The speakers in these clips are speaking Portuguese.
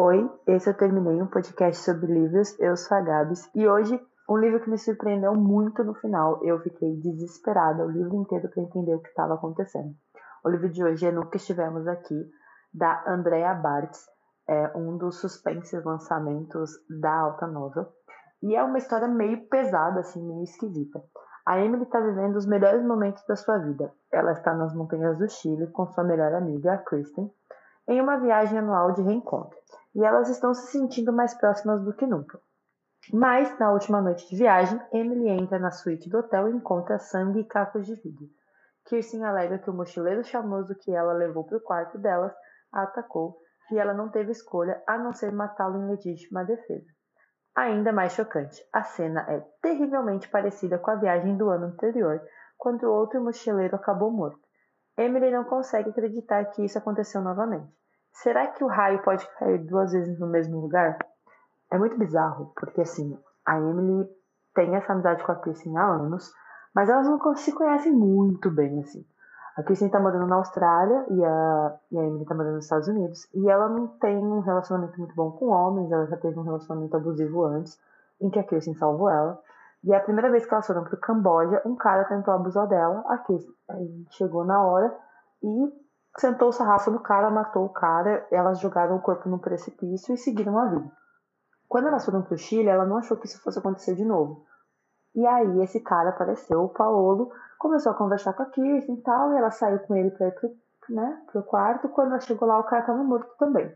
Oi, esse eu terminei um podcast sobre livros. Eu sou a Gabs e hoje um livro que me surpreendeu muito no final. Eu fiquei desesperada o livro inteiro para entender o que estava acontecendo. O livro de hoje é que estivemos aqui, da Andrea Bartz, é um dos suspenses lançamentos da Alta Novel. E é uma história meio pesada, assim, meio esquisita. A Emily está vivendo os melhores momentos da sua vida. Ela está nas montanhas do Chile com sua melhor amiga, a Kristen, em uma viagem anual de reencontro. E elas estão se sentindo mais próximas do que nunca. Mas, na última noite de viagem, Emily entra na suíte do hotel e encontra sangue e cacos de vidro. Kirsten alega que o mochileiro charmoso que ela levou para o quarto delas a atacou e ela não teve escolha a não ser matá-lo em legítima defesa. Ainda mais chocante, a cena é terrivelmente parecida com a viagem do ano anterior, quando o outro mochileiro acabou morto. Emily não consegue acreditar que isso aconteceu novamente. Será que o raio pode cair duas vezes no mesmo lugar? É muito bizarro, porque assim, a Emily tem essa amizade com a Kirsten há anos, mas elas não se conhecem muito bem, assim. A Kristen tá morando na Austrália e a, e a Emily tá morando nos Estados Unidos. E ela não tem um relacionamento muito bom com homens, ela já teve um relacionamento abusivo antes, em que a Kristen salvou ela. E a primeira vez que elas foram pro Camboja, um cara tentou abusar dela, a Kristen chegou na hora e sentou o sarrafo no cara, matou o cara, elas jogaram o corpo no precipício e seguiram a vida. Quando elas foram pro Chile, ela não achou que isso fosse acontecer de novo. E aí esse cara apareceu, o Paolo, começou a conversar com a Kirsten e tal, e ela saiu com ele para ir pro, né, pro quarto. Quando ela chegou lá, o cara estava morto também.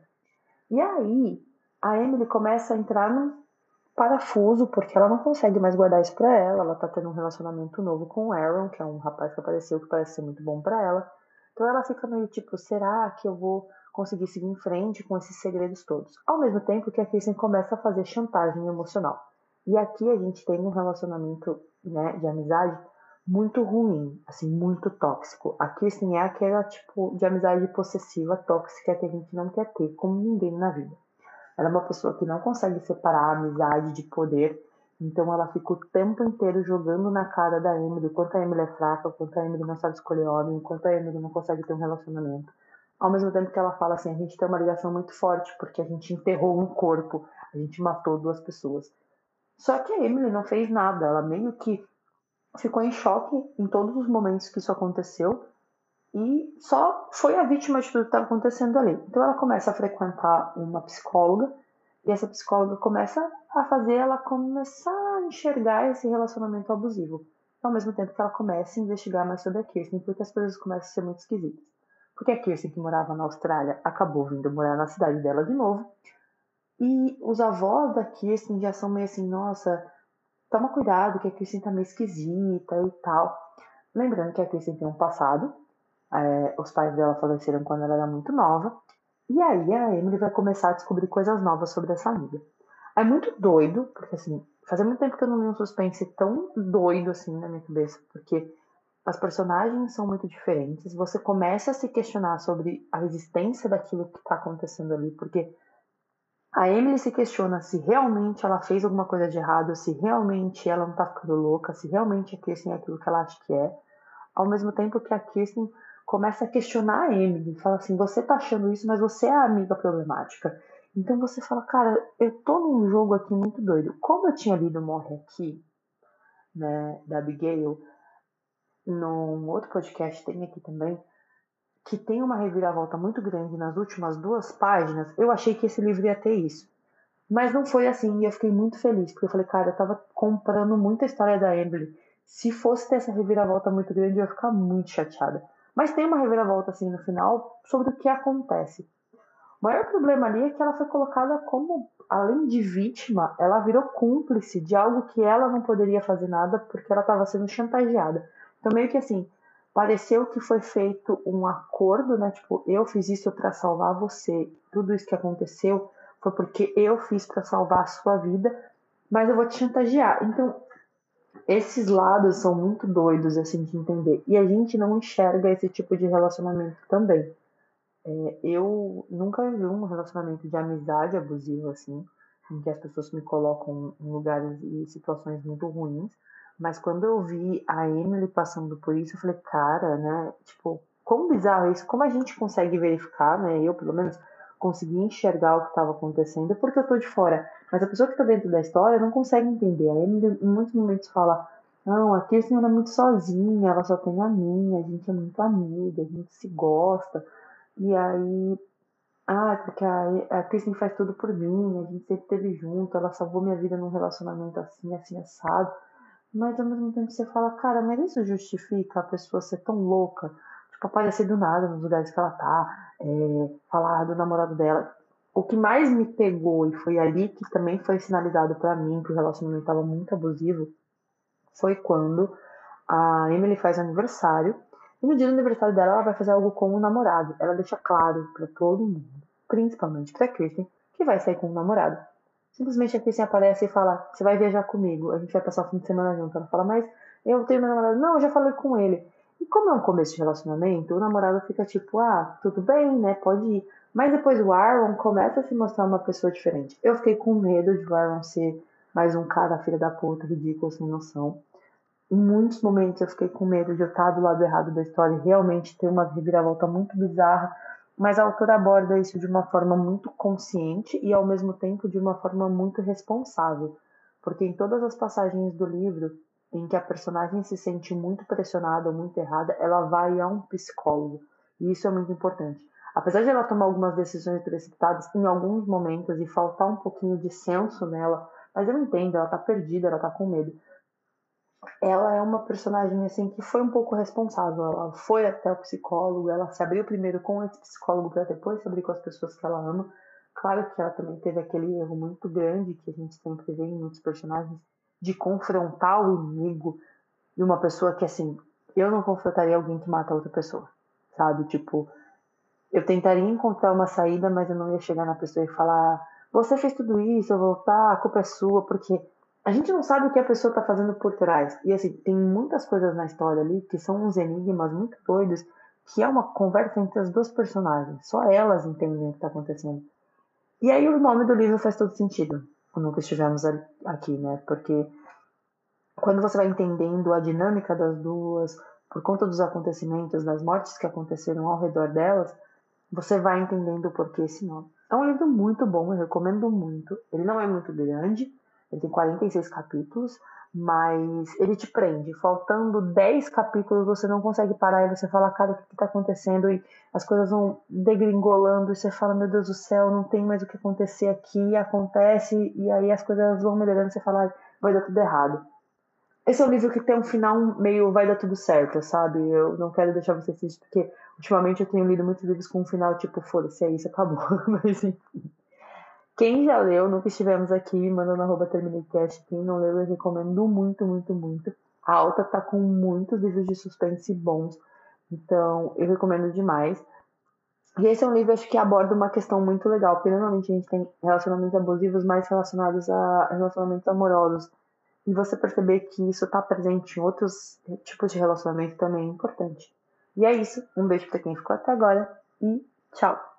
E aí a Emily começa a entrar num parafuso, porque ela não consegue mais guardar isso pra ela. Ela tá tendo um relacionamento novo com o Aaron, que é um rapaz que apareceu que parece ser muito bom para ela. Então ela fica meio tipo, será que eu vou conseguir seguir em frente com esses segredos todos? Ao mesmo tempo que a Kirsten começa a fazer chantagem emocional. E aqui a gente tem um relacionamento né, de amizade muito ruim, assim, muito tóxico. A Kirsten é aquela tipo de amizade possessiva, tóxica que a gente não quer ter com ninguém na vida. Ela é uma pessoa que não consegue separar a amizade de poder, então ela fica o tempo inteiro jogando na cara da Emily quanto a Emily é fraca, quanto a Emily não sabe escolher homem, quanto a Emily não consegue ter um relacionamento. Ao mesmo tempo que ela fala assim, a gente tem uma ligação muito forte porque a gente enterrou um corpo, a gente matou duas pessoas. Só que a Emily não fez nada, ela meio que ficou em choque em todos os momentos que isso aconteceu e só foi a vítima de tudo que estava acontecendo ali. Então ela começa a frequentar uma psicóloga e essa psicóloga começa a fazer ela começar a enxergar esse relacionamento abusivo. Ao mesmo tempo que ela começa a investigar mais sobre a Kirsten, porque as coisas começam a ser muito esquisitas. Porque a Kirsten, que morava na Austrália, acabou vindo morar na cidade dela de novo. E os avós da Kirsten já são meio assim, nossa, toma cuidado que a Kristen tá meio esquisita e tal. Lembrando que a Kristen tem um passado, é, os pais dela faleceram quando ela era muito nova, e aí a Emily vai começar a descobrir coisas novas sobre essa amiga. É muito doido, porque assim, fazia muito tempo que eu não li um suspense tão doido assim na minha cabeça, porque as personagens são muito diferentes, você começa a se questionar sobre a existência daquilo que está acontecendo ali, porque a Emily se questiona se realmente ela fez alguma coisa de errado, se realmente ela não tá ficando louca, se realmente a Kirsten é aquilo que ela acha que é. Ao mesmo tempo que a Kirsten começa a questionar a Emily, fala assim: você tá achando isso, mas você é a amiga problemática. Então você fala, cara, eu tô num jogo aqui muito doido. Como eu tinha lido Morre Aqui, né, da Abigail, num outro podcast tem aqui também, que tem uma reviravolta muito grande nas últimas duas páginas, eu achei que esse livro ia ter isso. Mas não foi assim, e eu fiquei muito feliz, porque eu falei, cara, eu tava comprando muita história da Emily. Se fosse ter essa reviravolta muito grande, eu ia ficar muito chateada. Mas tem uma reviravolta assim no final sobre o que acontece. O maior problema ali é que ela foi colocada como, além de vítima, ela virou cúmplice de algo que ela não poderia fazer nada porque ela estava sendo chantageada. Então, meio que assim, pareceu que foi feito um acordo, né? Tipo, eu fiz isso para salvar você. Tudo isso que aconteceu foi porque eu fiz para salvar a sua vida, mas eu vou te chantagear. Então, esses lados são muito doidos assim de entender. E a gente não enxerga esse tipo de relacionamento também. É, eu nunca vi um relacionamento de amizade abusivo assim, em que as pessoas me colocam em lugares e situações muito ruins. Mas quando eu vi a Emily passando por isso, eu falei, cara, né? Tipo, como bizarro isso, como a gente consegue verificar, né? Eu, pelo menos, conseguir enxergar o que estava acontecendo porque eu tô de fora. Mas a pessoa que está dentro da história não consegue entender. Aí em muitos momentos fala, não, a Kirsten era muito sozinha, ela só tem a minha, a gente é muito amiga, a gente se gosta. E aí, ah, porque a, a Kirsten faz tudo por mim, a gente sempre esteve junto, ela salvou minha vida num relacionamento assim, assim, assado. Mas ao mesmo tempo você fala, cara, mas isso justifica a pessoa ser tão louca? Tipo, aparecer do nada nos lugares que ela tá, é, falar do namorado dela. O que mais me pegou, e foi ali que também foi sinalizado para mim que o relacionamento estava muito abusivo, foi quando a Emily faz aniversário. E no dia do aniversário dela, ela vai fazer algo com o namorado. Ela deixa claro para todo mundo, principalmente para Kristen, que vai sair com o namorado. Simplesmente a Kristen aparece e fala: Você vai viajar comigo, a gente vai passar o fim de semana junto. Ela fala: Mas eu tenho meu namorado. Não, eu já falei com ele. E como é um começo de relacionamento, o namorado fica tipo: Ah, tudo bem, né? Pode ir. Mas depois o Aaron começa a se mostrar uma pessoa diferente. Eu fiquei com medo de o Aaron ser mais um cara filha da puta, ridículo, sem noção. Em muitos momentos eu fiquei com medo de eu estar do lado errado da história e realmente ter uma reviravolta muito bizarra mas a autora aborda isso de uma forma muito consciente e ao mesmo tempo de uma forma muito responsável, porque em todas as passagens do livro em que a personagem se sente muito pressionada ou muito errada, ela vai a um psicólogo, e isso é muito importante. Apesar de ela tomar algumas decisões precipitadas em alguns momentos e faltar um pouquinho de senso nela, mas eu entendo, ela tá perdida, ela tá com medo ela é uma personagem assim que foi um pouco responsável. Ela foi até o psicólogo, ela se abriu primeiro com esse psicólogo para depois se abrir com as pessoas que ela ama. Claro que ela também teve aquele erro muito grande que a gente sempre vê em muitos personagens de confrontar o inimigo de uma pessoa que assim, eu não confrontaria alguém que mata outra pessoa, sabe? Tipo, eu tentaria encontrar uma saída, mas eu não ia chegar na pessoa e falar: "Você fez tudo isso, eu vou voltar, a culpa é sua", porque a gente não sabe o que a pessoa está fazendo por trás. E assim, tem muitas coisas na história ali que são uns enigmas muito doidos, que é uma conversa entre as duas personagens. Só elas entendem o que está acontecendo. E aí o nome do livro faz todo sentido, nunca estivemos aqui, né? Porque quando você vai entendendo a dinâmica das duas, por conta dos acontecimentos, das mortes que aconteceram ao redor delas, você vai entendendo o porquê esse nome. É um livro muito bom, eu recomendo muito. Ele não é muito grande, ele tem 46 capítulos, mas ele te prende. Faltando 10 capítulos, você não consegue parar e você fala, cara, o que está acontecendo? E as coisas vão degringolando e você fala, meu Deus do céu, não tem mais o que acontecer aqui. Acontece e aí as coisas vão melhorando e você fala, vai dar tudo errado. Esse é um livro que tem um final meio vai dar tudo certo, sabe? Eu não quero deixar você assistir, porque ultimamente eu tenho lido muitos livros com um final tipo, foda-se, é isso, acabou. Mas enfim. Quem já leu, nunca estivemos aqui, manda no arroba terminecast. Quem não leu, eu recomendo muito, muito, muito. A Alta tá com muitos livros de suspense bons, então eu recomendo demais. E esse é um livro acho que aborda uma questão muito legal, porque normalmente a gente tem relacionamentos abusivos mais relacionados a relacionamentos amorosos. E você perceber que isso está presente em outros tipos de relacionamento também é importante. E é isso. Um beijo para quem ficou até agora e tchau!